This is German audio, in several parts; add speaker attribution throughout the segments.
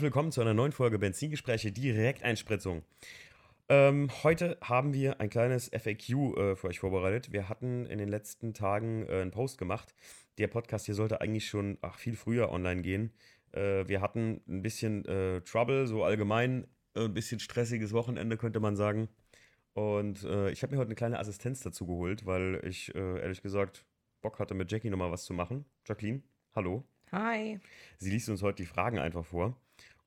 Speaker 1: herzlich willkommen zu einer neuen Folge Benzingespräche Direkteinspritzung. Ähm, heute haben wir ein kleines FAQ äh, für euch vorbereitet. Wir hatten in den letzten Tagen äh, einen Post gemacht. Der Podcast hier sollte eigentlich schon ach, viel früher online gehen. Äh, wir hatten ein bisschen äh, Trouble, so allgemein, äh, ein bisschen stressiges Wochenende, könnte man sagen. Und äh, ich habe mir heute eine kleine Assistenz dazu geholt, weil ich ehrlich gesagt Bock hatte, mit Jackie nochmal was zu machen. Jacqueline, hallo.
Speaker 2: Hi.
Speaker 1: Sie liest uns heute die Fragen einfach vor.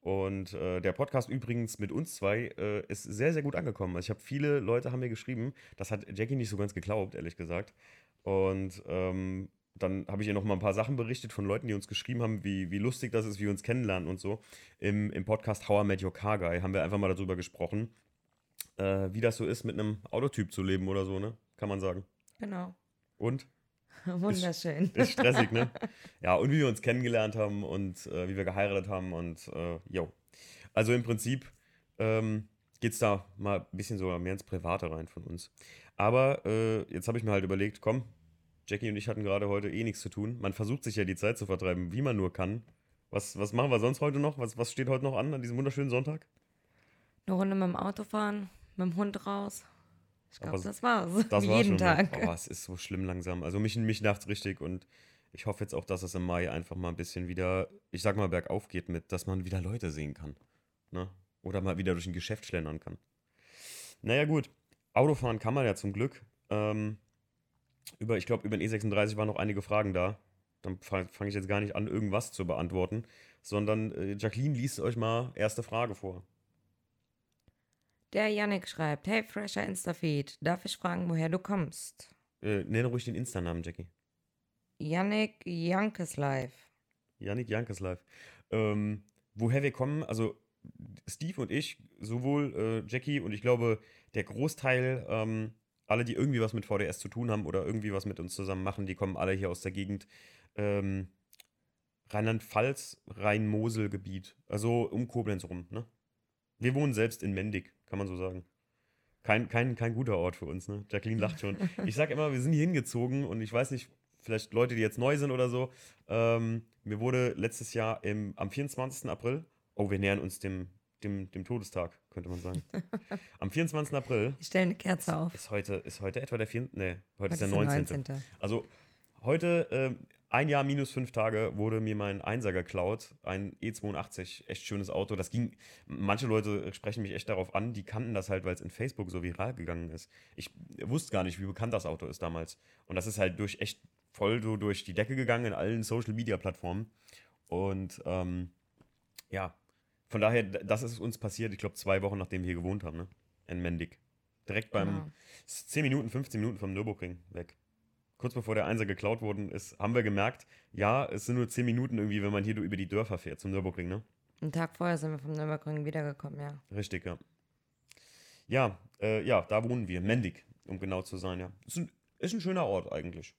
Speaker 1: Und äh, der Podcast übrigens mit uns zwei äh, ist sehr, sehr gut angekommen. Also ich habe viele Leute haben mir geschrieben, das hat Jackie nicht so ganz geglaubt, ehrlich gesagt. Und ähm, dann habe ich ihr noch mal ein paar Sachen berichtet von Leuten, die uns geschrieben haben, wie, wie lustig das ist, wie wir uns kennenlernen und so. Im, im Podcast How I Met Your Car Guy haben wir einfach mal darüber gesprochen, äh, wie das so ist, mit einem Autotyp zu leben oder so, ne? Kann man sagen.
Speaker 2: Genau.
Speaker 1: Und?
Speaker 2: Wunderschön.
Speaker 1: Ist, ist, stressig, ne? Ja, und wie wir uns kennengelernt haben und äh, wie wir geheiratet haben und äh, jo. Also im Prinzip ähm, geht es da mal ein bisschen so mehr ins Private rein von uns. Aber äh, jetzt habe ich mir halt überlegt, komm, Jackie und ich hatten gerade heute eh nichts zu tun. Man versucht sich ja die Zeit zu vertreiben, wie man nur kann. Was, was machen wir sonst heute noch? Was, was steht heute noch an, an diesem wunderschönen Sonntag?
Speaker 2: Eine Runde mit dem Auto fahren, mit dem Hund raus. Ich glaube, das war's. Das Wie war jeden
Speaker 1: schon, Tag. Oh, es ist so schlimm langsam. Also mich, mich nervt richtig und ich hoffe jetzt auch, dass es im Mai einfach mal ein bisschen wieder, ich sag mal, bergauf geht mit, dass man wieder Leute sehen kann. Ne? Oder mal wieder durch ein Geschäft schlendern kann. Naja, gut. Autofahren kann man ja zum Glück. Ähm, über, ich glaube, über den E36 waren noch einige Fragen da. Dann fange fang ich jetzt gar nicht an, irgendwas zu beantworten, sondern äh, Jacqueline liest euch mal erste Frage vor.
Speaker 2: Der Yannick schreibt: Hey, fresher Instafeed, darf ich fragen, woher du kommst?
Speaker 1: Äh, nenne ruhig den Insta-Namen, Jackie.
Speaker 2: Yannick Jankeslive.
Speaker 1: Yannick Jankeslive. Ähm, woher wir kommen, also Steve und ich, sowohl äh, Jackie und ich glaube, der Großteil, ähm, alle, die irgendwie was mit VDS zu tun haben oder irgendwie was mit uns zusammen machen, die kommen alle hier aus der Gegend. Ähm, Rheinland-Pfalz, Rhein-Mosel-Gebiet. Also um Koblenz rum, ne? Wir wohnen selbst in Mendig kann man so sagen. Kein, kein, kein guter Ort für uns, ne? Jacqueline lacht schon. Ich sag immer, wir sind hier hingezogen und ich weiß nicht, vielleicht Leute, die jetzt neu sind oder so. Ähm, mir wurde letztes Jahr im, am 24. April, oh, wir nähern uns dem, dem, dem Todestag, könnte man sagen. Am 24. April.
Speaker 2: Ich stelle eine Kerze auf.
Speaker 1: Ist heute, ist heute etwa der 4. Nee, heute, heute ist der 19. 19. Also heute äh, ein Jahr minus fünf Tage wurde mir mein Einser geklaut. Ein E82, echt schönes Auto. Das ging, manche Leute sprechen mich echt darauf an, die kannten das halt, weil es in Facebook so viral gegangen ist. Ich wusste gar nicht, wie bekannt das Auto ist damals. Und das ist halt durch echt voll so durch die Decke gegangen in allen Social Media Plattformen. Und ähm, ja, von daher, das ist uns passiert, ich glaube, zwei Wochen nachdem wir hier gewohnt haben, ne? In Mendig. Direkt beim genau. 10 Minuten, 15 Minuten vom Nürburgring weg kurz bevor der Einser geklaut worden ist, haben wir gemerkt, ja, es sind nur zehn Minuten irgendwie, wenn man hier über die Dörfer fährt zum Nürburgring, ne?
Speaker 2: Einen Tag vorher sind wir vom Nürburgring wiedergekommen, ja.
Speaker 1: Richtig, ja. Ja, äh, ja, da wohnen wir, Mendig, um genau zu sein, ja. Ist ein, ist ein schöner Ort eigentlich.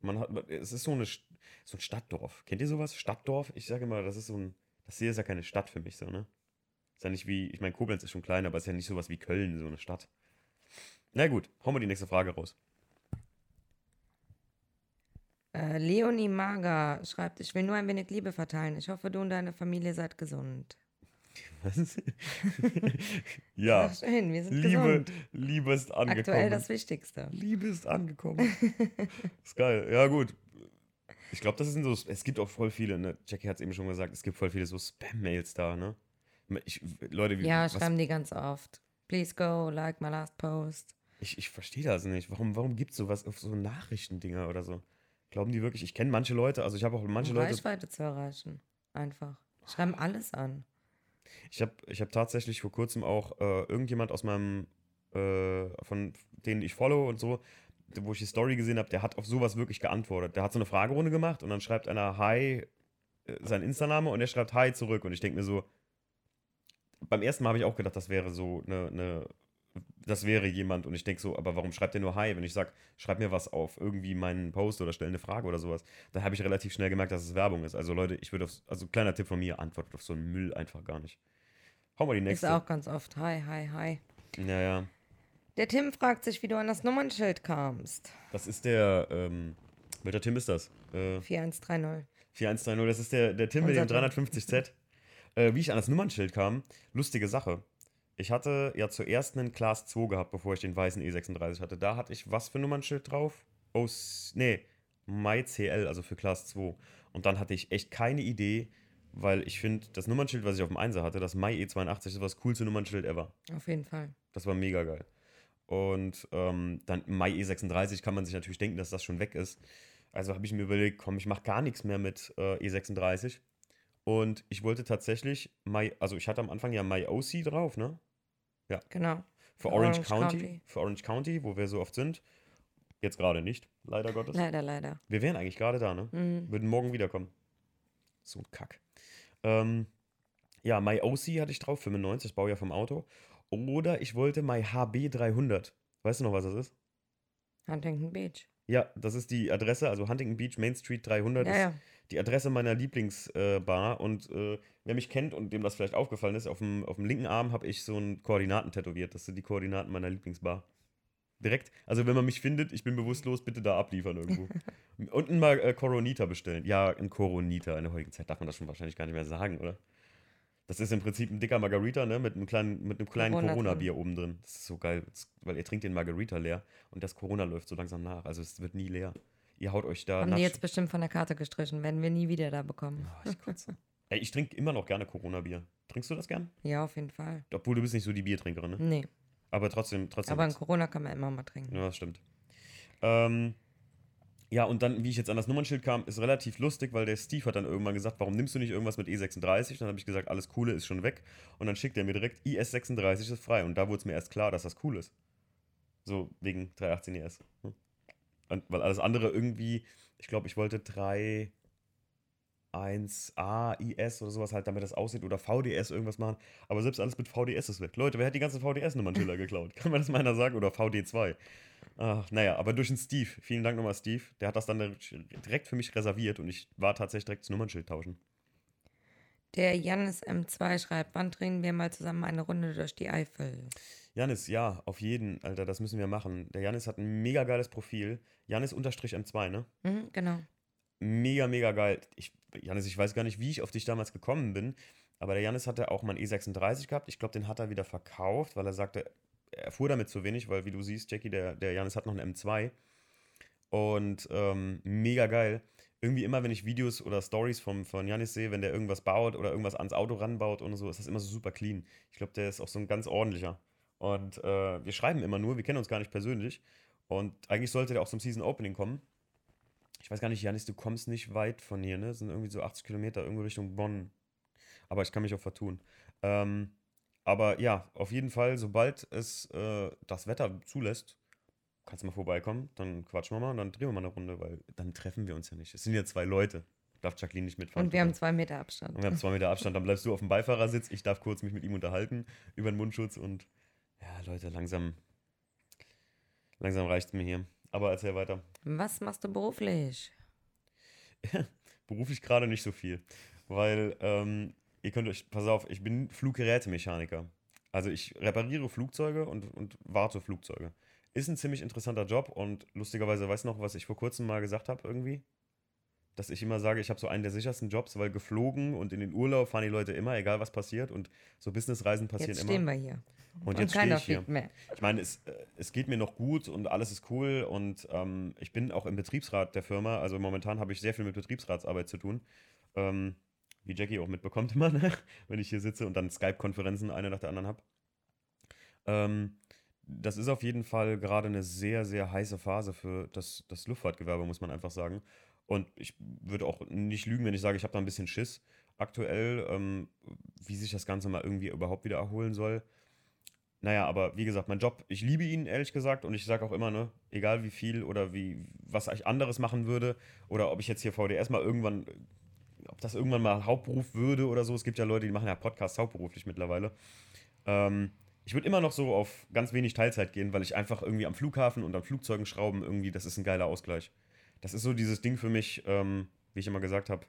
Speaker 1: Man hat, es ist so, eine, so ein Stadtdorf. Kennt ihr sowas? Stadtdorf? Ich sage immer, das ist so ein, das hier ist ja keine Stadt für mich so, ne? Ist ja nicht wie, ich meine, Koblenz ist schon klein, aber ist ja nicht sowas wie Köln, so eine Stadt. Na gut, hauen wir die nächste Frage raus.
Speaker 2: Äh, Leonie Mager schreibt, ich will nur ein wenig Liebe verteilen. Ich hoffe, du und deine Familie seid gesund.
Speaker 1: Was? ja.
Speaker 2: Ach, schön, wir sind
Speaker 1: Liebe,
Speaker 2: gesund.
Speaker 1: Liebe ist angekommen.
Speaker 2: Aktuell das Wichtigste.
Speaker 1: Liebe ist angekommen. ist geil. Ja, gut. Ich glaube, das sind so, es gibt auch voll viele, ne? Jackie hat es eben schon gesagt, es gibt voll viele so Spam-Mails da, ne? Ich, Leute, wie,
Speaker 2: Ja, schreiben die ganz oft. Please go, like my last post.
Speaker 1: Ich, ich verstehe das nicht. Warum, warum gibt es sowas auf so Nachrichtendinger oder so? Glauben die wirklich? Ich kenne manche Leute, also ich habe auch manche um Leute.
Speaker 2: Reichweite zu erreichen. Einfach. Schreiben alles an.
Speaker 1: Ich habe ich hab tatsächlich vor kurzem auch äh, irgendjemand aus meinem, äh, von denen ich follow und so, wo ich die Story gesehen habe, der hat auf sowas wirklich geantwortet. Der hat so eine Fragerunde gemacht und dann schreibt einer Hi, äh, sein Insta-Name und er schreibt Hi zurück. Und ich denke mir so, beim ersten Mal habe ich auch gedacht, das wäre so eine, eine das wäre jemand und ich denke so, aber warum schreibt der nur Hi? Wenn ich sage, schreib mir was auf irgendwie meinen Post oder stell eine Frage oder sowas, dann habe ich relativ schnell gemerkt, dass es Werbung ist. Also Leute, ich würde auf, also kleiner Tipp von mir, antwortet auf so einen Müll einfach gar nicht. Hau mal die nächste.
Speaker 2: Ist auch ganz oft Hi, Hi, Hi.
Speaker 1: Naja.
Speaker 2: Der Tim fragt sich, wie du an das Nummernschild kamst.
Speaker 1: Das ist der, ähm, welcher Tim ist das?
Speaker 2: Äh, 4130.
Speaker 1: 4130, das ist der, der Tim Unser mit dem 350Z. Äh, wie ich an das Nummernschild kam, lustige Sache. Ich hatte ja zuerst einen Class 2 gehabt, bevor ich den weißen E36 hatte. Da hatte ich was für ein Nummernschild drauf? Oh, nee, MyCL, also für Class 2. Und dann hatte ich echt keine Idee, weil ich finde, das Nummernschild, was ich auf dem 1er hatte, das Mai E82, ist das coolste Nummernschild ever.
Speaker 2: Auf jeden Fall.
Speaker 1: Das war mega geil. Und ähm, dann Mai E36 kann man sich natürlich denken, dass das schon weg ist. Also habe ich mir überlegt, komm, ich mache gar nichts mehr mit äh, E36. Und ich wollte tatsächlich, My, also ich hatte am Anfang ja My OC drauf, ne?
Speaker 2: Ja. Genau.
Speaker 1: Für Orange, Orange County, County. Für Orange County, wo wir so oft sind. Jetzt gerade nicht, leider Gottes.
Speaker 2: Leider, leider.
Speaker 1: Wir wären eigentlich gerade da, ne? Mhm. Würden morgen wiederkommen. So ein Kack. Ähm, ja, My OC hatte ich drauf, 95, das Baujahr vom Auto. Oder ich wollte My HB 300. Weißt du noch, was das ist?
Speaker 2: Huntington Beach.
Speaker 1: Ja, das ist die Adresse, also Huntington Beach, Main Street 300
Speaker 2: ja,
Speaker 1: ist
Speaker 2: ja.
Speaker 1: die Adresse meiner Lieblingsbar. Äh, und äh, wer mich kennt und dem das vielleicht aufgefallen ist, auf dem, auf dem linken Arm habe ich so ein Koordinaten tätowiert. Das sind die Koordinaten meiner Lieblingsbar. Direkt, also wenn man mich findet, ich bin bewusstlos, bitte da abliefern irgendwo. Unten mal äh, Coronita bestellen. Ja, ein Coronita. In der heutigen Zeit darf man das schon wahrscheinlich gar nicht mehr sagen, oder? Das ist im Prinzip ein dicker Margarita, ne? Mit einem kleinen, mit einem kleinen Corona-Bier Corona oben drin. Das ist so geil, weil ihr trinkt den Margarita leer und das Corona läuft so langsam nach. Also es wird nie leer. Ihr haut euch da.
Speaker 2: Haben die jetzt bestimmt von der Karte gestrichen, werden wir nie wieder da bekommen.
Speaker 1: Oh, ich Ey, ich trinke immer noch gerne Corona-Bier. Trinkst du das gern?
Speaker 2: Ja, auf jeden Fall.
Speaker 1: Obwohl du bist nicht so die Biertrinkerin, ne?
Speaker 2: Nee.
Speaker 1: Aber trotzdem, trotzdem.
Speaker 2: Aber in Corona kann man immer mal trinken.
Speaker 1: Ja, das stimmt. Ähm, ja, und dann, wie ich jetzt an das Nummernschild kam, ist relativ lustig, weil der Steve hat dann irgendwann gesagt, warum nimmst du nicht irgendwas mit E36? Dann habe ich gesagt, alles Coole ist schon weg. Und dann schickt er mir direkt, IS36 ist frei. Und da wurde es mir erst klar, dass das cool ist. So wegen 318 ES. Hm. Und weil alles andere irgendwie, ich glaube, ich wollte 3 1A, IS oder sowas halt, damit das aussieht oder VDS irgendwas machen. Aber selbst alles mit VDS ist weg. Leute, wer hat die ganzen VDS-Nummernschilder geklaut? Kann man das mal einer sagen? Oder VD2? Ach, naja, aber durch den Steve. Vielen Dank nochmal, Steve. Der hat das dann direkt für mich reserviert und ich war tatsächlich direkt das Nummernschild tauschen.
Speaker 2: Der Janis M2 schreibt, wann drehen wir mal zusammen eine Runde durch die Eifel?
Speaker 1: Janis, ja, auf jeden, Alter, das müssen wir machen. Der Janis hat ein mega geiles Profil. Janis M2, ne?
Speaker 2: Mhm, genau.
Speaker 1: Mega, mega geil. Ich, Janis, ich weiß gar nicht, wie ich auf dich damals gekommen bin, aber der Janis hatte auch mal einen E36 gehabt. Ich glaube, den hat er wieder verkauft, weil er sagte, er fuhr damit zu wenig, weil wie du siehst, Jackie, der, der Janis hat noch einen M2. Und ähm, mega geil. Irgendwie immer, wenn ich Videos oder Stories vom, von Janis sehe, wenn der irgendwas baut oder irgendwas ans Auto ranbaut und so, ist das immer so super clean. Ich glaube, der ist auch so ein ganz ordentlicher. Und äh, wir schreiben immer nur, wir kennen uns gar nicht persönlich. Und eigentlich sollte der auch zum Season Opening kommen. Ich weiß gar nicht, Janis, du kommst nicht weit von hier, ne? Das sind irgendwie so 80 Kilometer irgendwo Richtung Bonn. Aber ich kann mich auch vertun. Ähm, aber ja, auf jeden Fall, sobald es äh, das Wetter zulässt, kannst du mal vorbeikommen, dann quatschen wir mal und dann drehen wir mal eine Runde, weil dann treffen wir uns ja nicht. Es sind ja zwei Leute. Darf Jacqueline nicht mitfahren.
Speaker 2: Und wir haben zwei Meter Abstand.
Speaker 1: Und wir haben zwei Meter Abstand. Dann bleibst du auf dem Beifahrersitz. Ich darf kurz mich mit ihm unterhalten über den Mundschutz und ja, Leute, langsam, langsam reicht es mir hier. Aber erzähl weiter.
Speaker 2: Was machst du beruflich?
Speaker 1: beruflich gerade nicht so viel, weil ähm, ihr könnt euch, pass auf, ich bin Fluggerätemechaniker. Also ich repariere Flugzeuge und, und warte Flugzeuge. Ist ein ziemlich interessanter Job und lustigerweise, weißt du noch, was ich vor kurzem mal gesagt habe irgendwie? Dass ich immer sage, ich habe so einen der sichersten Jobs, weil geflogen und in den Urlaub fahren die Leute immer, egal was passiert und so Businessreisen passieren
Speaker 2: jetzt
Speaker 1: immer.
Speaker 2: Jetzt stehen wir hier.
Speaker 1: Und, und jetzt stehe ich hier. Mehr. Ich meine, es, es geht mir noch gut und alles ist cool und ähm, ich bin auch im Betriebsrat der Firma. Also momentan habe ich sehr viel mit Betriebsratsarbeit zu tun. Ähm, wie Jackie auch mitbekommt immer, ne? wenn ich hier sitze und dann Skype-Konferenzen eine nach der anderen habe. Ähm, das ist auf jeden Fall gerade eine sehr, sehr heiße Phase für das, das Luftfahrtgewerbe, muss man einfach sagen. Und ich würde auch nicht lügen, wenn ich sage, ich habe da ein bisschen Schiss aktuell, ähm, wie sich das Ganze mal irgendwie überhaupt wieder erholen soll. Naja, aber wie gesagt, mein Job, ich liebe ihn, ehrlich gesagt, und ich sage auch immer, ne, egal wie viel oder wie, was ich anderes machen würde, oder ob ich jetzt hier VDS mal irgendwann ob das irgendwann mal Hauptberuf würde oder so. Es gibt ja Leute, die machen ja Podcasts hauptberuflich mittlerweile. Ähm, ich würde immer noch so auf ganz wenig Teilzeit gehen, weil ich einfach irgendwie am Flughafen und an Flugzeugen schrauben, irgendwie, das ist ein geiler Ausgleich. Das ist so dieses Ding für mich, ähm, wie ich immer gesagt habe,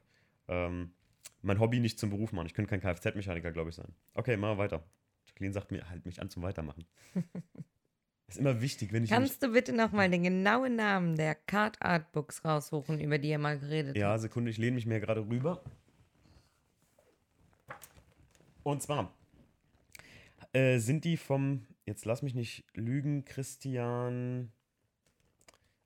Speaker 1: ähm, mein Hobby nicht zum Beruf machen. Ich könnte kein Kfz-Mechaniker, glaube ich, sein. Okay, machen wir weiter. Jacqueline sagt mir, halt mich an zum Weitermachen. ist immer wichtig, wenn ich.
Speaker 2: Kannst du bitte nochmal den genauen Namen der Card Art Books raussuchen, über die ihr mal geredet
Speaker 1: ja, habt? Ja, Sekunde, ich lehne mich mir gerade rüber. Und zwar äh, sind die vom, jetzt lass mich nicht lügen, Christian.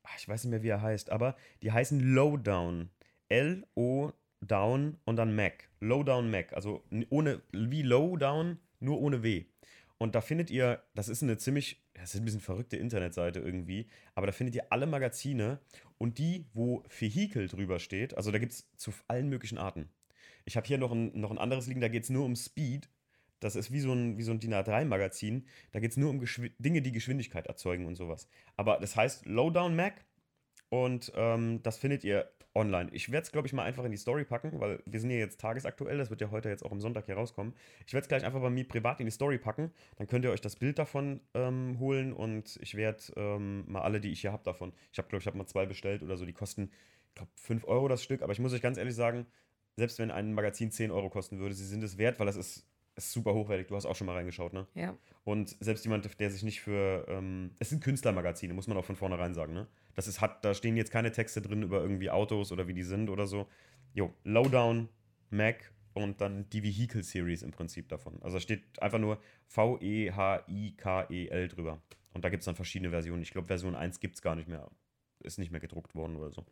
Speaker 1: Ach, ich weiß nicht mehr, wie er heißt, aber die heißen Lowdown. L-O Down und dann Mac. Lowdown Mac. Also ohne, wie Lowdown, nur ohne W. Und da findet ihr, das ist eine ziemlich, das ist ein bisschen verrückte Internetseite irgendwie, aber da findet ihr alle Magazine und die, wo Vehikel drüber steht, also da gibt es zu allen möglichen Arten. Ich habe hier noch ein, noch ein anderes liegen, da geht es nur um Speed. Das ist wie so ein, wie so ein DIN A3-Magazin. Da geht es nur um Geschw Dinge, die Geschwindigkeit erzeugen und sowas. Aber das heißt Lowdown Mac und ähm, das findet ihr online. Ich werde es, glaube ich, mal einfach in die Story packen, weil wir sind ja jetzt tagesaktuell. Das wird ja heute jetzt auch am Sonntag hier rauskommen. Ich werde es gleich einfach bei mir privat in die Story packen. Dann könnt ihr euch das Bild davon ähm, holen und ich werde ähm, mal alle, die ich hier habe, davon. Ich habe, glaube ich, habe mal zwei bestellt oder so. Die kosten, ich glaube, 5 Euro das Stück. Aber ich muss euch ganz ehrlich sagen, selbst wenn ein Magazin 10 Euro kosten würde, sie sind es wert, weil das ist, ist super hochwertig. Du hast auch schon mal reingeschaut, ne?
Speaker 2: Ja.
Speaker 1: Und selbst jemand, der sich nicht für. Ähm, es sind Künstlermagazine, muss man auch von vornherein sagen, ne? Das ist, hat, da stehen jetzt keine Texte drin über irgendwie Autos oder wie die sind oder so. Jo, Lowdown, Mac und dann die Vehicle Series im Prinzip davon. Also da steht einfach nur V-E-H-I-K-E-L drüber. Und da gibt es dann verschiedene Versionen. Ich glaube, Version 1 gibt es gar nicht mehr. Ist nicht mehr gedruckt worden oder so.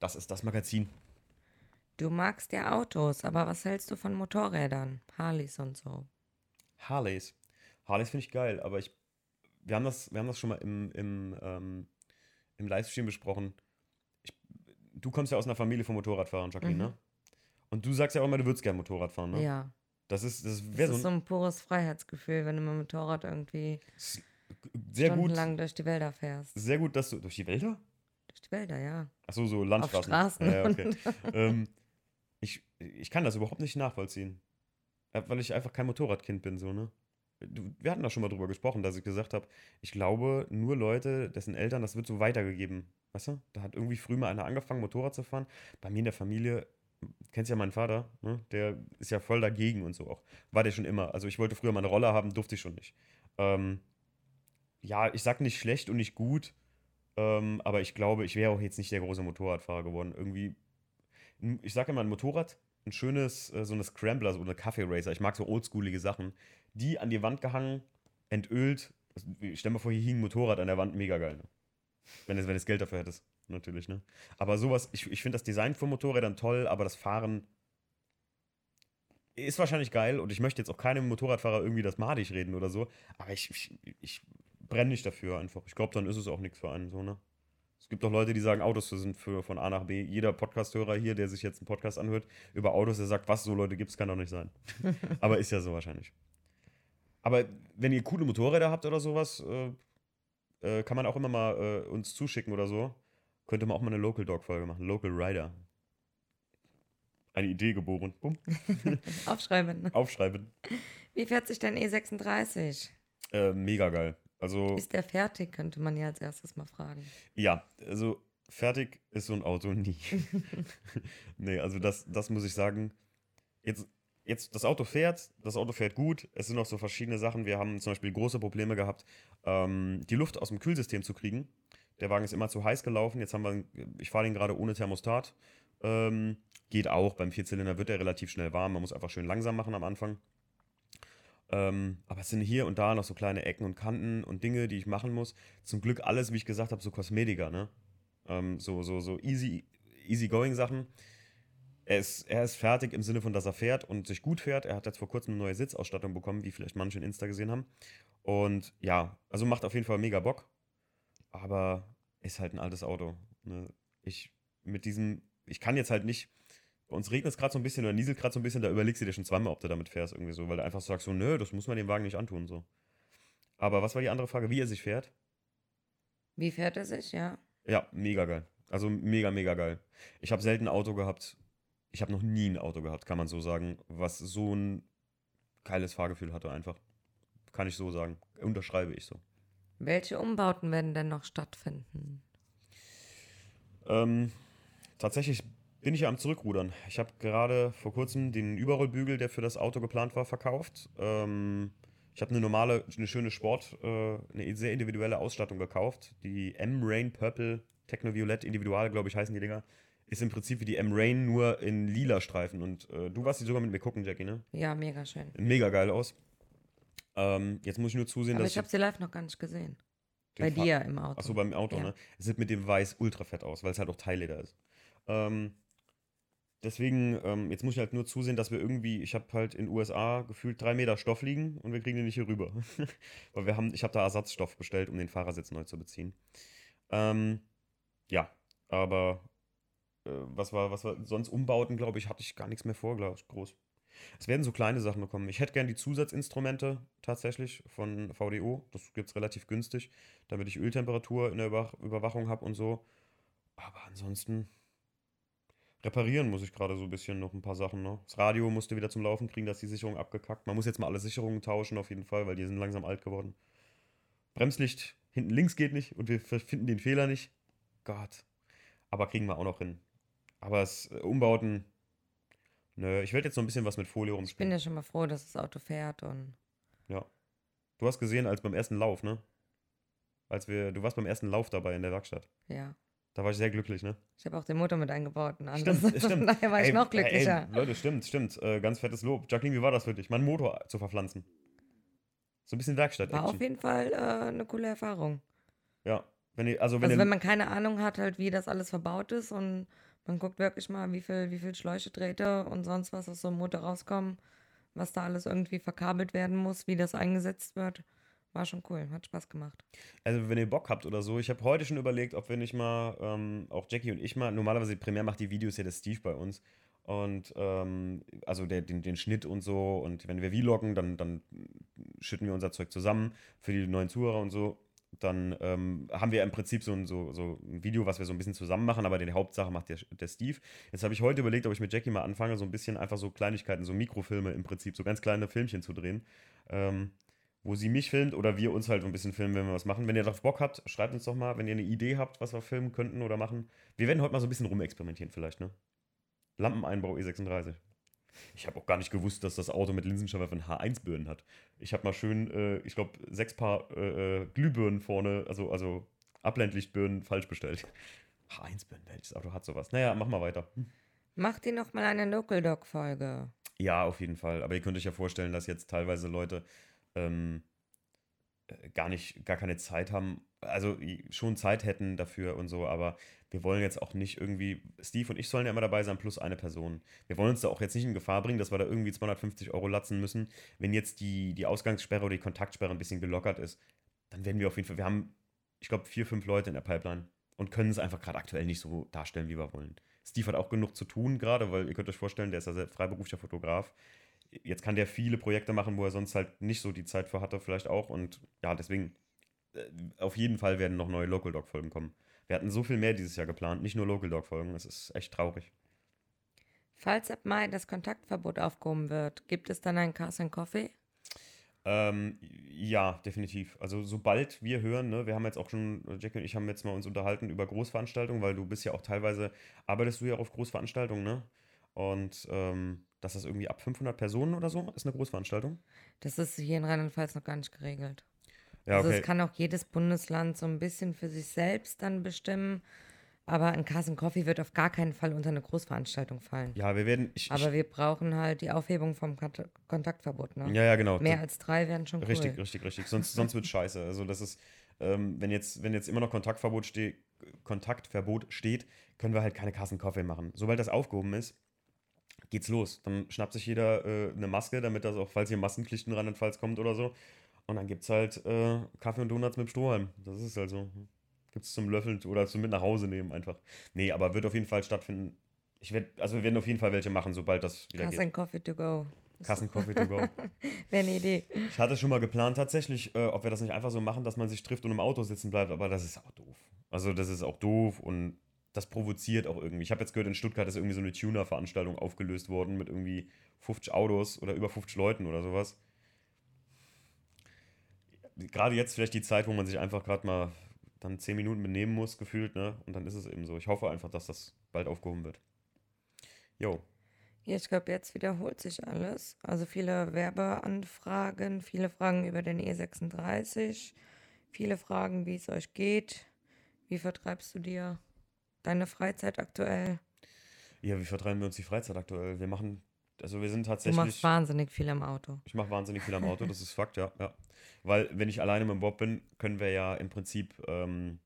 Speaker 1: Das ist das Magazin.
Speaker 2: Du magst ja Autos, aber was hältst du von Motorrädern? Harleys und so.
Speaker 1: Harleys. Harleys finde ich geil, aber ich. Wir haben das, wir haben das schon mal im, im, ähm, im Livestream besprochen. Ich, du kommst ja aus einer Familie von Motorradfahrern, Jacqueline, mhm. ne? Und du sagst ja auch immer, du würdest gerne Motorrad fahren, ne?
Speaker 2: Ja.
Speaker 1: Das ist, das
Speaker 2: das so, ist so ein pures Freiheitsgefühl, wenn du mit dem Motorrad irgendwie
Speaker 1: sehr
Speaker 2: stundenlang
Speaker 1: gut,
Speaker 2: durch die Wälder fährst.
Speaker 1: Sehr gut, dass du. Durch die Wälder?
Speaker 2: Durch die Wälder, ja.
Speaker 1: Achso, so Landstraßen.
Speaker 2: Auf Straßen.
Speaker 1: Ja, okay. ähm, ich, ich kann das überhaupt nicht nachvollziehen. Weil ich einfach kein Motorradkind bin, so, ne? Wir hatten da schon mal drüber gesprochen, dass ich gesagt habe, ich glaube, nur Leute, dessen Eltern, das wird so weitergegeben. Weißt du? Da hat irgendwie früh mal einer angefangen, Motorrad zu fahren. Bei mir in der Familie, kennst ja meinen Vater, ne? der ist ja voll dagegen und so auch. War der schon immer. Also ich wollte früher mal eine Rolle haben, durfte ich schon nicht. Ähm, ja, ich sag nicht schlecht und nicht gut, ähm, aber ich glaube, ich wäre auch jetzt nicht der große Motorradfahrer geworden. Irgendwie ich sage immer ein Motorrad, ein schönes, äh, so eine Scrambler, so eine Kaffee Racer. Ich mag so oldschoolige Sachen. Die an die Wand gehangen, entölt. Stell dir mal vor, hier hing ein Motorrad an der Wand, mega geil. Ne? Wenn du wenn das Geld dafür hättest, natürlich, ne? Aber sowas, ich, ich finde das Design von Motorrädern toll, aber das Fahren ist wahrscheinlich geil und ich möchte jetzt auch keinem Motorradfahrer irgendwie das madig reden oder so, aber ich, ich, ich brenne nicht dafür einfach. Ich glaube, dann ist es auch nichts für einen so, ne? Es gibt doch Leute, die sagen, Autos sind für, von A nach B. Jeder Podcasthörer hier, der sich jetzt einen Podcast anhört, über Autos, der sagt, was so Leute gibt es, kann doch nicht sein. Aber ist ja so wahrscheinlich. Aber wenn ihr coole Motorräder habt oder sowas, äh, äh, kann man auch immer mal äh, uns zuschicken oder so. Könnte man auch mal eine Local Dog-Folge machen. Local Rider. Eine Idee geboren. Bumm.
Speaker 2: Aufschreiben.
Speaker 1: Aufschreiben.
Speaker 2: Wie fährt sich dein E36?
Speaker 1: Äh, mega geil. Also,
Speaker 2: ist der fertig, könnte man ja als erstes mal fragen.
Speaker 1: Ja, also fertig ist so ein Auto nie. nee, also das, das muss ich sagen. Jetzt, jetzt, das Auto fährt, das Auto fährt gut. Es sind noch so verschiedene Sachen. Wir haben zum Beispiel große Probleme gehabt, ähm, die Luft aus dem Kühlsystem zu kriegen. Der Wagen ist immer zu heiß gelaufen. Jetzt haben wir, ich fahre den gerade ohne Thermostat. Ähm, geht auch. Beim Vierzylinder wird er relativ schnell warm. Man muss einfach schön langsam machen am Anfang. Ähm, aber es sind hier und da noch so kleine Ecken und Kanten und Dinge, die ich machen muss. Zum Glück alles, wie ich gesagt habe, so Kosmetika, ne? Ähm, so, so, so easy, easy Sachen. Er ist, er ist fertig im Sinne von, dass er fährt und sich gut fährt. Er hat jetzt vor kurzem eine neue Sitzausstattung bekommen, wie vielleicht manche in Insta gesehen haben. Und ja, also macht auf jeden Fall mega Bock. Aber ist halt ein altes Auto. Ne? Ich mit diesem, ich kann jetzt halt nicht bei uns regnet es gerade so ein bisschen oder nieselt gerade so ein bisschen, da überlegst du dir schon zweimal, ob du damit fährst, irgendwie so, weil du einfach sagst so, nö, das muss man dem Wagen nicht antun, so. Aber was war die andere Frage, wie er sich fährt?
Speaker 2: Wie fährt er sich, ja?
Speaker 1: Ja, mega geil. Also mega, mega geil. Ich habe selten ein Auto gehabt, ich habe noch nie ein Auto gehabt, kann man so sagen, was so ein geiles Fahrgefühl hatte einfach. Kann ich so sagen. Unterschreibe ich so.
Speaker 2: Welche Umbauten werden denn noch stattfinden?
Speaker 1: Ähm, tatsächlich bin ich ja am Zurückrudern. Ich habe gerade vor kurzem den Überrollbügel, der für das Auto geplant war, verkauft. Ähm, ich habe eine normale, eine schöne Sport, äh, eine sehr individuelle Ausstattung gekauft. Die M-Rain Purple Techno Violett Individual, glaube ich, heißen die Dinger. ist im Prinzip wie die M-Rain, nur in lila Streifen. Und äh, du warst die sogar mit mir gucken, Jackie, ne?
Speaker 2: Ja, mega schön.
Speaker 1: Mega geil aus. Ähm, jetzt muss ich nur zusehen,
Speaker 2: Aber
Speaker 1: dass
Speaker 2: ich habe sie live noch gar nicht gesehen. Bei
Speaker 1: Fa-
Speaker 2: dir im Auto.
Speaker 1: Achso, beim Auto,
Speaker 2: Ja.
Speaker 1: ne? Es sieht mit dem Weiß ultra fett aus, weil es halt auch Teilleder ist. Ähm, deswegen, ähm, jetzt muss ich halt nur zusehen, dass wir irgendwie, ich habe halt in USA gefühlt drei Meter Stoff liegen und wir kriegen den nicht hier rüber. weil wir haben, ich habe da Ersatzstoff bestellt, um den Fahrersitz neu zu beziehen. Ähm, ja, aber äh, was war, was war, sonst Umbauten, glaube ich, hatte ich gar nichts mehr vor, glaube ich, groß. Es werden so kleine Sachen noch kommen. Ich hätte gern die Zusatzinstrumente tatsächlich von VDO. Das gibt es relativ günstig, damit ich Öltemperatur in der Überwach Überwachung habe und so. Aber ansonsten reparieren muss ich gerade so ein bisschen noch ein paar Sachen. Ne? Das Radio musste wieder zum Laufen kriegen, da ist die Sicherung abgekackt. Man muss jetzt mal alle Sicherungen tauschen auf jeden Fall, weil die sind langsam alt geworden. Bremslicht hinten links geht nicht und wir finden den Fehler nicht. Gott. Aber kriegen wir auch noch hin. Aber es äh, Umbauten. Nö, ich werde jetzt noch ein bisschen was mit Folie
Speaker 2: ich bin
Speaker 1: rumspielen.
Speaker 2: ja schon mal froh, dass das Auto fährt und
Speaker 1: Ja. Du hast gesehen, als beim ersten Lauf, ne? Als wir, du warst beim ersten Lauf dabei in der Werkstatt.
Speaker 2: ja.
Speaker 1: Da war ich sehr glücklich, ne?
Speaker 2: Ich habe auch den Motor mit eingebaut und alles.
Speaker 1: Stimmt, stimmt.
Speaker 2: Daher war ich
Speaker 1: Ey,
Speaker 2: noch glücklicher.
Speaker 1: Ey, Leute, stimmt, stimmt. Äh, ganz fettes Lob. Jacqueline, wie war das für dich, meinen Motor zu verpflanzen? So ein bisschen Werkstatt.
Speaker 2: war auf jeden Fall äh, eine coole Erfahrung.
Speaker 1: Ja. Wenn ihr, also wenn
Speaker 2: Also wenn man keine Ahnung hat, halt, wie das alles verbaut ist und man guckt wirklich mal, wie viel, wie viel Schläuche, Drähte und sonst was aus so einem Motor rauskommen, was da alles irgendwie verkabelt werden muss, wie das eingesetzt wird, war schon cool, hat Spaß gemacht.
Speaker 1: also wenn ihr Bock habt oder so, ich habe heute schon überlegt, ob wir nicht mal, ähm, auch Jackie und ich mal, normalerweise primär macht die Videos ja der Steve bei uns. Und ähm, also der, den, den Schnitt und so. Und wenn wir vloggen, dann, dann schütten wir unser Zeug zusammen für die neuen Zuhörer und so. Dann ähm, haben wir im Prinzip so ein, so, so ein Video, was wir so ein bisschen zusammen machen, aber die Hauptsache macht der, der Steve. Jetzt habe ich heute überlegt, ob ich mit Jackie mal anfange, so ein bisschen einfach so Kleinigkeiten, so Mikrofilme im Prinzip, so ganz kleine Filmchen zu drehen. Ähm, wo sie mich filmt oder wir uns halt ein bisschen filmen, wenn wir was machen. Wenn ihr darauf Bock habt, schreibt uns doch mal, wenn ihr eine Idee habt, was wir filmen könnten oder machen. Wir werden heute mal so ein bisschen rumexperimentieren vielleicht, ne? Lampeneinbau E36. Ich habe auch gar nicht gewusst, dass das Auto mit Linsenscheinwerfer H1-Birnen hat. Ich habe mal schön, äh, ich glaube, sechs Paar äh, äh, Glühbirnen vorne, also, also Abblendlichtbirnen falsch bestellt. H1-Birnen, welches Auto hat sowas? Naja, mach mal weiter. Hm.
Speaker 2: Mach dir noch mal eine Local Dog Folge.
Speaker 1: Ja, auf jeden Fall. Aber ihr könnt euch ja vorstellen, dass jetzt teilweise Leute ähm, äh, gar nicht, gar keine Zeit haben, also schon Zeit hätten dafür und so, aber wir wollen jetzt auch nicht irgendwie, Steve und ich sollen ja immer dabei sein, plus eine Person. Wir wollen uns da auch jetzt nicht in Gefahr bringen, dass wir da irgendwie 250 Euro latzen müssen. Wenn jetzt die, die Ausgangssperre oder die Kontaktsperre ein bisschen gelockert ist, dann werden wir auf jeden Fall, wir haben, ich glaube, vier, fünf Leute in der Pipeline und können es einfach gerade aktuell nicht so darstellen, wie wir wollen. Steve hat auch genug zu tun gerade, weil ihr könnt euch vorstellen, der ist ja selbst freiberuflicher Fotograf. Jetzt kann der viele Projekte machen, wo er sonst halt nicht so die Zeit für hatte, vielleicht auch. Und ja, deswegen, äh, auf jeden Fall werden noch neue Local Dog Folgen kommen. Wir hatten so viel mehr dieses Jahr geplant, nicht nur Local Dog Folgen. Das ist echt traurig.
Speaker 2: Falls ab Mai das Kontaktverbot aufgehoben wird, gibt es dann einen Cars and Coffee?
Speaker 1: Ähm, ja, definitiv. Also sobald wir hören, ne, wir haben jetzt auch schon, Jackie und ich haben jetzt mal uns unterhalten über Großveranstaltungen, weil du bist ja auch teilweise, arbeitest du ja auf Großveranstaltungen, ne? Und ähm, dass das irgendwie ab 500 Personen oder so ist eine Großveranstaltung.
Speaker 2: Das ist hier in Rheinland-Pfalz noch gar nicht geregelt.
Speaker 1: Ja,
Speaker 2: Also
Speaker 1: okay.
Speaker 2: es kann auch jedes Bundesland so ein bisschen für sich selbst dann bestimmen. Aber ein and Coffee wird auf gar keinen Fall unter eine Großveranstaltung fallen.
Speaker 1: Ja, wir werden. Ich,
Speaker 2: Aber wir brauchen halt die Aufhebung vom Kont Kontaktverbot. Ne?
Speaker 1: ich, ja, ja, genau.
Speaker 2: Mehr als drei wären schon cool.
Speaker 1: Richtig, richtig, richtig. Sonst, sonst wird scheiße. Also das ist, ähm, wenn, jetzt, wenn jetzt immer noch Kontaktverbot steht, Kontaktverbot steht, können wir halt keine Kassenkaffee machen. Sobald das aufgehoben ist, geht's los. Dann schnappt sich jeder äh, eine Maske, damit das auch, falls hier Massenpflichten rheinland kommt oder so. Und dann gibt's halt äh, Kaffee und Donuts mit Strohhalm. Das ist halt so. Gibt's zum Löffeln oder zum mit nach Hause nehmen einfach. Nee, aber wird auf jeden Fall stattfinden. Ich werd, also wir werden auf jeden Fall welche machen, sobald das wieder
Speaker 2: Cars
Speaker 1: geht.
Speaker 2: Coffee to go.
Speaker 1: Kassencoffee to go.
Speaker 2: Wäre eine Idee.
Speaker 1: Ich hatte schon mal geplant tatsächlich, äh, ob wir das nicht einfach so machen, dass man sich trifft und im Auto sitzen bleibt, aber das ist auch doof. Also das ist auch doof und das provoziert auch irgendwie. Ich habe jetzt gehört, in Stuttgart ist irgendwie so eine Tuner-Veranstaltung aufgelöst worden mit irgendwie 50 Autos oder über 50 Leuten oder sowas. Gerade jetzt vielleicht die Zeit, wo man sich einfach gerade mal dann 10 Minuten benehmen muss, gefühlt, ne? Und dann ist es eben so. Ich hoffe einfach, dass das bald aufgehoben wird. Jo.
Speaker 2: Ja, ich glaube, jetzt wiederholt sich alles. Also viele Werbeanfragen, viele Fragen über den E36, viele Fragen, wie es euch geht. Wie vertreibst du dir deine Freizeit aktuell?
Speaker 1: Ja, wie vertreiben wir uns die Freizeit aktuell? Wir machen, also wir sind tatsächlich. Du
Speaker 2: machst wahnsinnig viel am Auto.
Speaker 1: Ich mache wahnsinnig viel am Auto, das ist Fakt, ja, ja. Weil, wenn ich alleine mit dem Bob bin, können wir ja im Prinzip, ähm,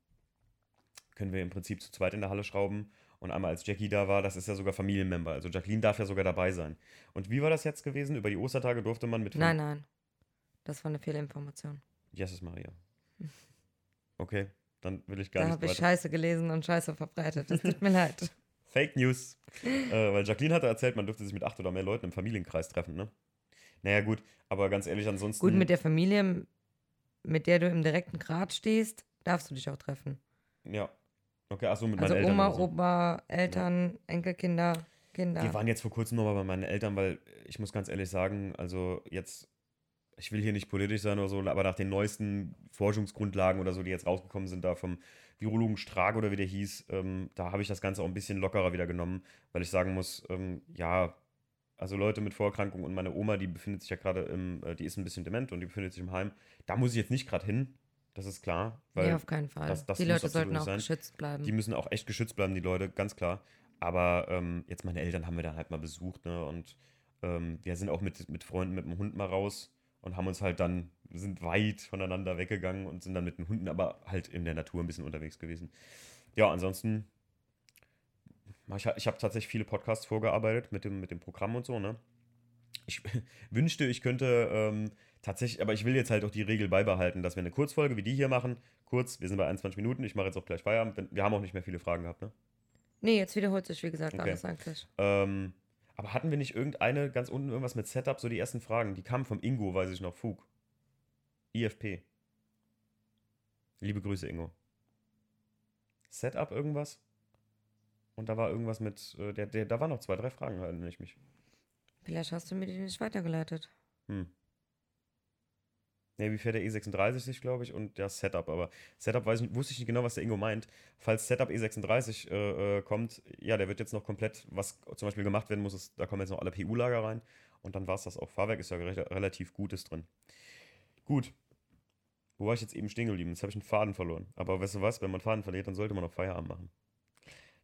Speaker 1: können wir im Prinzip zu zweit in der Halle schrauben. Und einmal als Jackie da war, das ist ja sogar Familienmember. Also Jacqueline darf ja sogar dabei sein. Und wie war das jetzt gewesen? Über die Ostertage durfte man mit.
Speaker 2: Nein, nein. Das war eine Fehlinformation.
Speaker 1: Jesus Maria. Okay, dann will ich gar da nicht.
Speaker 2: Da habe ich Scheiße gelesen und Scheiße verbreitet. Das tut mir leid.
Speaker 1: Fake News. äh, weil Jacqueline hatte erzählt, man dürfte sich mit acht oder mehr Leuten im Familienkreis treffen, ne? Naja, gut, aber ganz ehrlich, ansonsten.
Speaker 2: Gut, mit der Familie, mit der du im direkten Grad stehst, darfst du dich auch treffen.
Speaker 1: Ja. Okay, achso, mit
Speaker 2: also
Speaker 1: meinen Eltern.
Speaker 2: Oma, so. Opa, Eltern, ja. Enkelkinder, Kinder.
Speaker 1: Wir waren jetzt vor kurzem nochmal bei meinen Eltern, weil ich muss ganz ehrlich sagen, also jetzt ich will hier nicht politisch sein oder so, aber nach den neuesten Forschungsgrundlagen oder so, die jetzt rausgekommen sind, da vom Virologen Strag oder wie der hieß, ähm, da habe ich das Ganze auch ein bisschen lockerer wieder genommen, weil ich sagen muss, ähm, ja, also Leute mit Vorerkrankungen und meine Oma, die befindet sich ja gerade im, äh, die ist ein bisschen dement und die befindet sich im Heim. Da muss ich jetzt nicht gerade hin, das ist klar. Weil
Speaker 2: nee, auf keinen Fall. Das, das die Leute sollten auch sein. geschützt bleiben.
Speaker 1: Die müssen auch echt geschützt bleiben, die Leute, ganz klar. Aber ähm, jetzt meine Eltern haben wir dann halt mal besucht, ne? Und ähm, wir sind auch mit, mit Freunden mit dem Hund mal raus und haben uns halt dann, sind weit voneinander weggegangen und sind dann mit den Hunden aber halt in der Natur ein bisschen unterwegs gewesen. Ja, ansonsten, ich, ich habe tatsächlich viele Podcasts vorgearbeitet mit dem, mit dem Programm und so, ne? Ich wünschte, ich könnte ähm, tatsächlich, aber ich will jetzt halt auch die Regel beibehalten, dass wir eine Kurzfolge wie die hier machen, kurz, wir sind bei 21 Minuten, ich mache jetzt auch gleich Feierabend, wir haben auch nicht mehr viele Fragen gehabt, ne?
Speaker 2: Nee, jetzt wiederholt sich, wie gesagt, okay. alles eigentlich.
Speaker 1: Ähm, aber hatten wir nicht irgendeine ganz unten irgendwas mit Setup, so die ersten Fragen? Die kamen vom Ingo, weiß ich noch, Fug. IFP. Liebe Grüße, Ingo. Setup irgendwas? Und da war irgendwas mit, äh, der, der, da waren noch zwei, drei Fragen, erinnere ich mich.
Speaker 2: Vielleicht hast du mir die nicht weitergeleitet. Hm.
Speaker 1: Ne, wie fährt der E36 sich, glaube ich, und das Setup. Aber Setup weiß ich, wusste ich nicht genau, was der Ingo meint. Falls Setup E36 äh, äh, kommt, ja, der wird jetzt noch komplett, was zum Beispiel gemacht werden muss, ist, da kommen jetzt noch alle PU-Lager rein. Und dann war es das auch. Fahrwerk ist ja re relativ Gutes drin. Gut. Wo war ich jetzt eben stehen geblieben? Jetzt habe ich einen Faden verloren. Aber weißt du was, wenn man Faden verliert, dann sollte man auch Feierabend machen.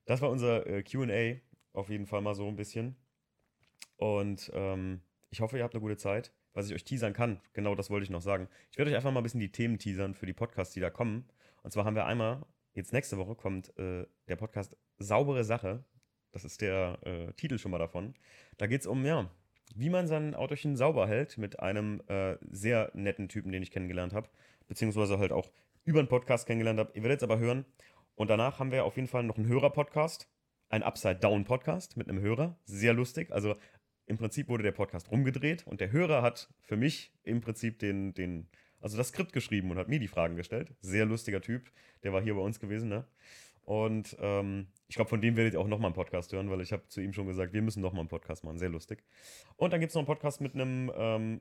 Speaker 1: Das war unser äh, QA. Auf jeden Fall mal so ein bisschen. Und ähm, ich hoffe, ihr habt eine gute Zeit was ich euch teasern kann. Genau das wollte ich noch sagen. Ich werde euch einfach mal ein bisschen die Themen teasern für die Podcasts, die da kommen. Und zwar haben wir einmal, jetzt nächste Woche kommt äh, der Podcast Saubere Sache. Das ist der äh, Titel schon mal davon. Da geht es um, ja, wie man sein Autochen sauber hält mit einem äh, sehr netten Typen, den ich kennengelernt habe. Beziehungsweise halt auch über einen Podcast kennengelernt habe. Ihr werdet es aber hören. Und danach haben wir auf jeden Fall noch einen Hörer-Podcast. Ein Upside-Down-Podcast mit einem Hörer. Sehr lustig. Also im Prinzip wurde der Podcast rumgedreht und der Hörer hat für mich im Prinzip den, den, also das Skript geschrieben und hat mir die Fragen gestellt. Sehr lustiger Typ, der war hier bei uns gewesen, ne? Und ähm, ich glaube, von dem werdet ihr auch nochmal einen Podcast hören, weil ich habe zu ihm schon gesagt, wir müssen nochmal einen Podcast machen. Sehr lustig. Und dann gibt es noch einen Podcast mit einem, ähm,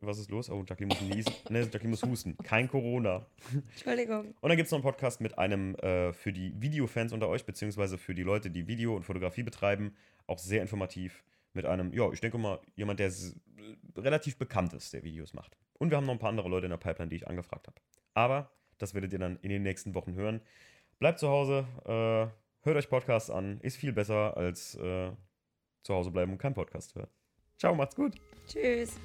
Speaker 1: was ist los? Oh, Jacqueline muss niesen. Ne, Jacqueline muss husten. Kein Corona.
Speaker 2: Entschuldigung.
Speaker 1: Und dann gibt es noch einen Podcast mit einem äh, für die Videofans unter euch, beziehungsweise für die Leute, die Video und Fotografie betreiben. Auch sehr informativ mit einem, ja, ich denke mal, jemand, der relativ bekannt ist, der Videos macht. Und wir haben noch ein paar andere Leute in der Pipeline, die ich angefragt habe. Aber das werdet ihr dann in den nächsten Wochen hören. Bleibt zu Hause, äh, hört euch Podcasts an. Ist viel besser als äh, zu Hause bleiben und keinen Podcast hören. Ciao, macht's gut.
Speaker 2: Tschüss.